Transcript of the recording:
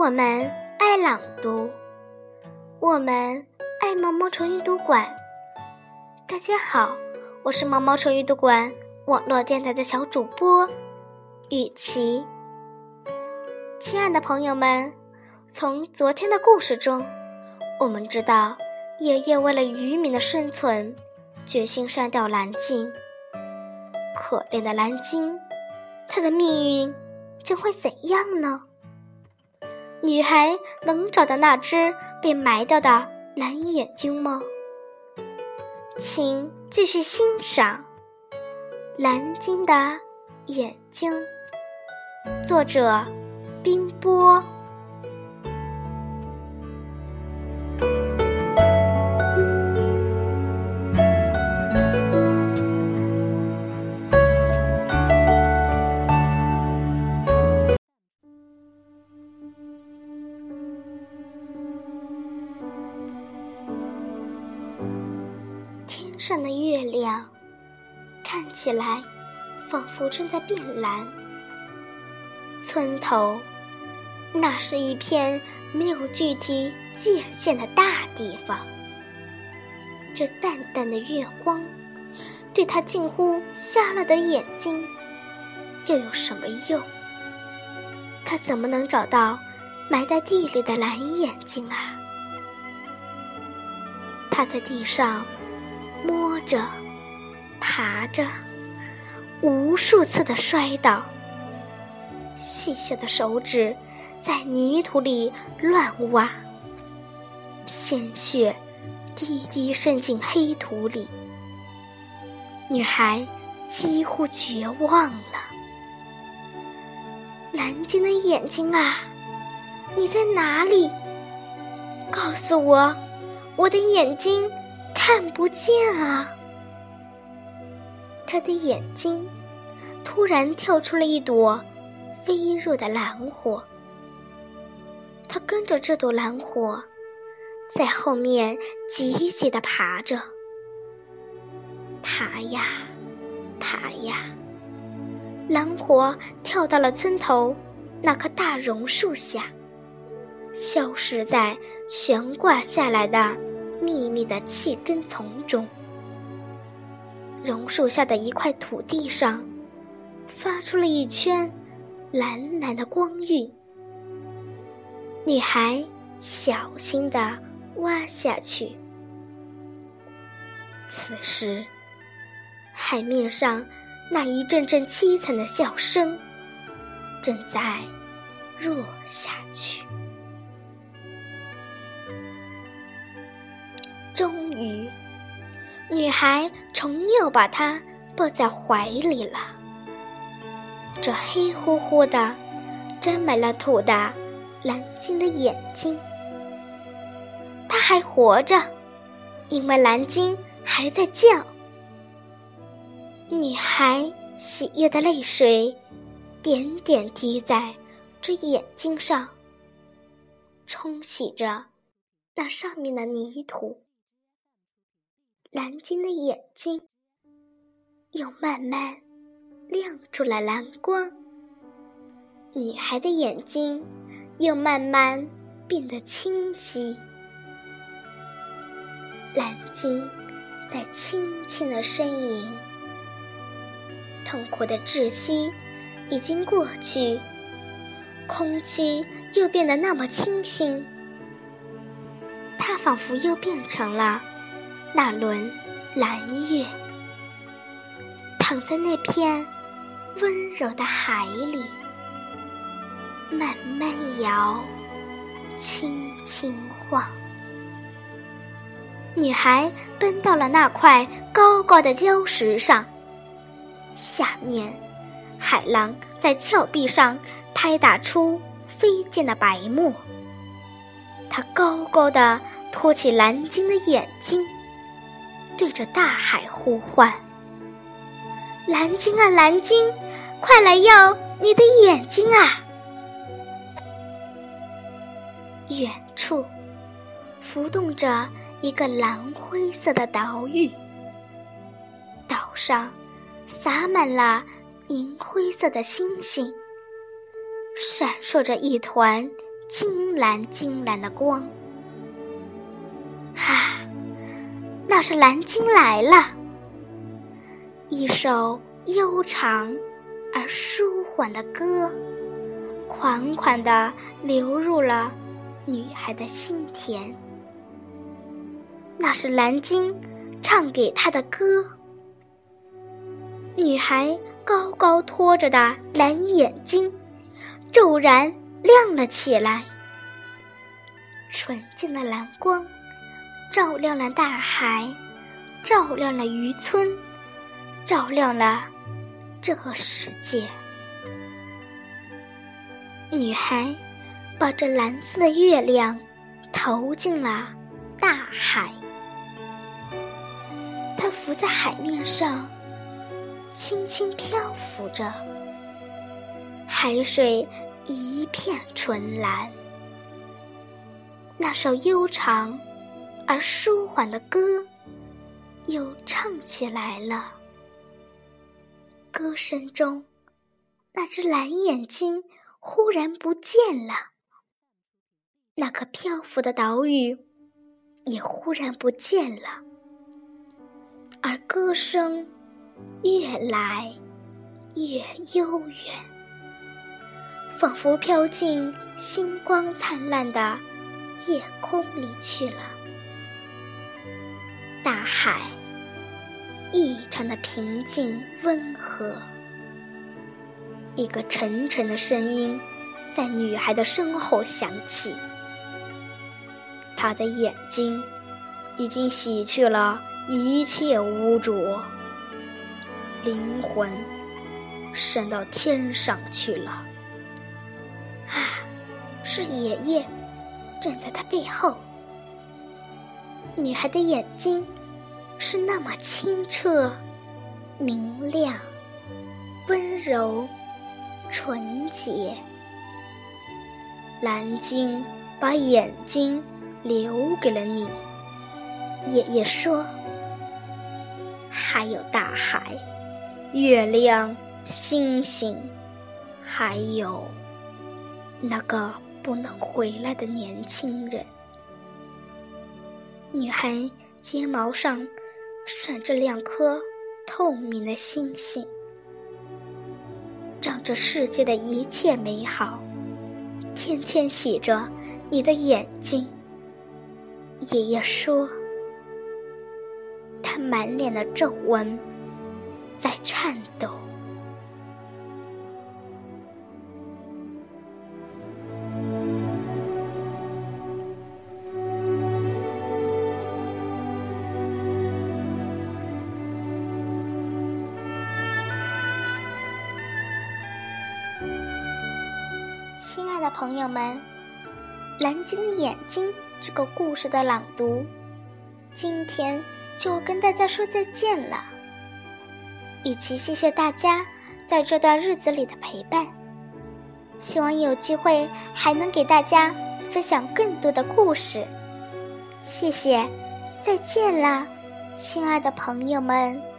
我们爱朗读，我们爱毛毛虫阅读馆。大家好，我是毛毛虫阅读馆网络电台的小主播雨琪。亲爱的朋友们，从昨天的故事中，我们知道爷爷为了渔民的生存，决心删掉蓝鲸。可怜的蓝鲸，它的命运将会怎样呢？女孩能找到那只被埋掉的蓝眼睛吗？请继续欣赏《蓝鲸的眼睛》，作者冰波。上的月亮看起来仿佛正在变蓝。村头，那是一片没有具体界限的大地方。这淡淡的月光，对他近乎瞎了的眼睛，又有什么用？他怎么能找到埋在地里的蓝眼睛啊？他在地上。摸着，爬着，无数次的摔倒。细小的手指在泥土里乱挖，鲜血滴滴渗进黑土里。女孩几乎绝望了。蓝鲸的眼睛啊，你在哪里？告诉我，我的眼睛。看不见啊！他的眼睛突然跳出了一朵微弱的蓝火，他跟着这朵蓝火在后面急急的爬着，爬呀爬呀，蓝火跳到了村头那棵大榕树下，消失在悬挂下来的。密密的气根丛中，榕树下的一块土地上，发出了一圈蓝蓝的光晕。女孩小心地挖下去。此时，海面上那一阵阵凄惨的笑声，正在弱下去。鱼，女孩重又把他抱在怀里了。这黑乎乎的、沾满了土的蓝鲸的眼睛，它还活着，因为蓝鲸还在叫。女孩喜悦的泪水点点滴在这眼睛上，冲洗着那上面的泥土。蓝鲸的眼睛又慢慢亮出了蓝光，女孩的眼睛又慢慢变得清晰。蓝鲸在轻轻的呻吟，痛苦的窒息已经过去，空气又变得那么清新，它仿佛又变成了。那轮蓝月，躺在那片温柔的海里，慢慢摇，轻轻晃。女孩奔到了那块高高的礁石上，下面，海浪在峭壁上拍打出飞溅的白沫。她高高的托起蓝鲸的眼睛。对着大海呼唤：“蓝鲸啊，蓝鲸，快来要你的眼睛啊！”远处浮动着一个蓝灰色的岛屿，岛上洒满了银灰色的星星，闪烁着一团金蓝金蓝的光。那是蓝鲸来了，一首悠长而舒缓的歌，款款的流入了女孩的心田。那是蓝鲸唱给她的歌。女孩高高托着的蓝眼睛，骤然亮了起来。纯净的蓝光，照亮了大海，照亮了渔村，照亮了这个世界。女孩把这蓝色的月亮投进了大海，它浮在海面上。轻轻漂浮着，海水一片纯蓝。那首悠长而舒缓的歌又唱起来了。歌声中，那只蓝眼睛忽然不见了，那颗漂浮的岛屿也忽然不见了，而歌声。越来越悠远，仿佛飘进星光灿烂的夜空里去了。大海异常的平静温和。一个沉沉的声音在女孩的身后响起。她的眼睛已经洗去了一切污浊。灵魂升到天上去了。啊，是爷爷站在他背后。女孩的眼睛是那么清澈、明亮、温柔、纯洁。蓝鲸把眼睛留给了你，爷爷说。还有大海。月亮、星星，还有那个不能回来的年轻人。女孩睫毛上闪着两颗透明的星星，长着世界的一切美好，天天洗着你的眼睛。爷爷说，他满脸的皱纹。在颤抖。的朋友们，《蓝鲸的眼睛》这个故事的朗读，今天就跟大家说再见了。与其谢谢大家在这段日子里的陪伴，希望有机会还能给大家分享更多的故事。谢谢，再见了，亲爱的朋友们。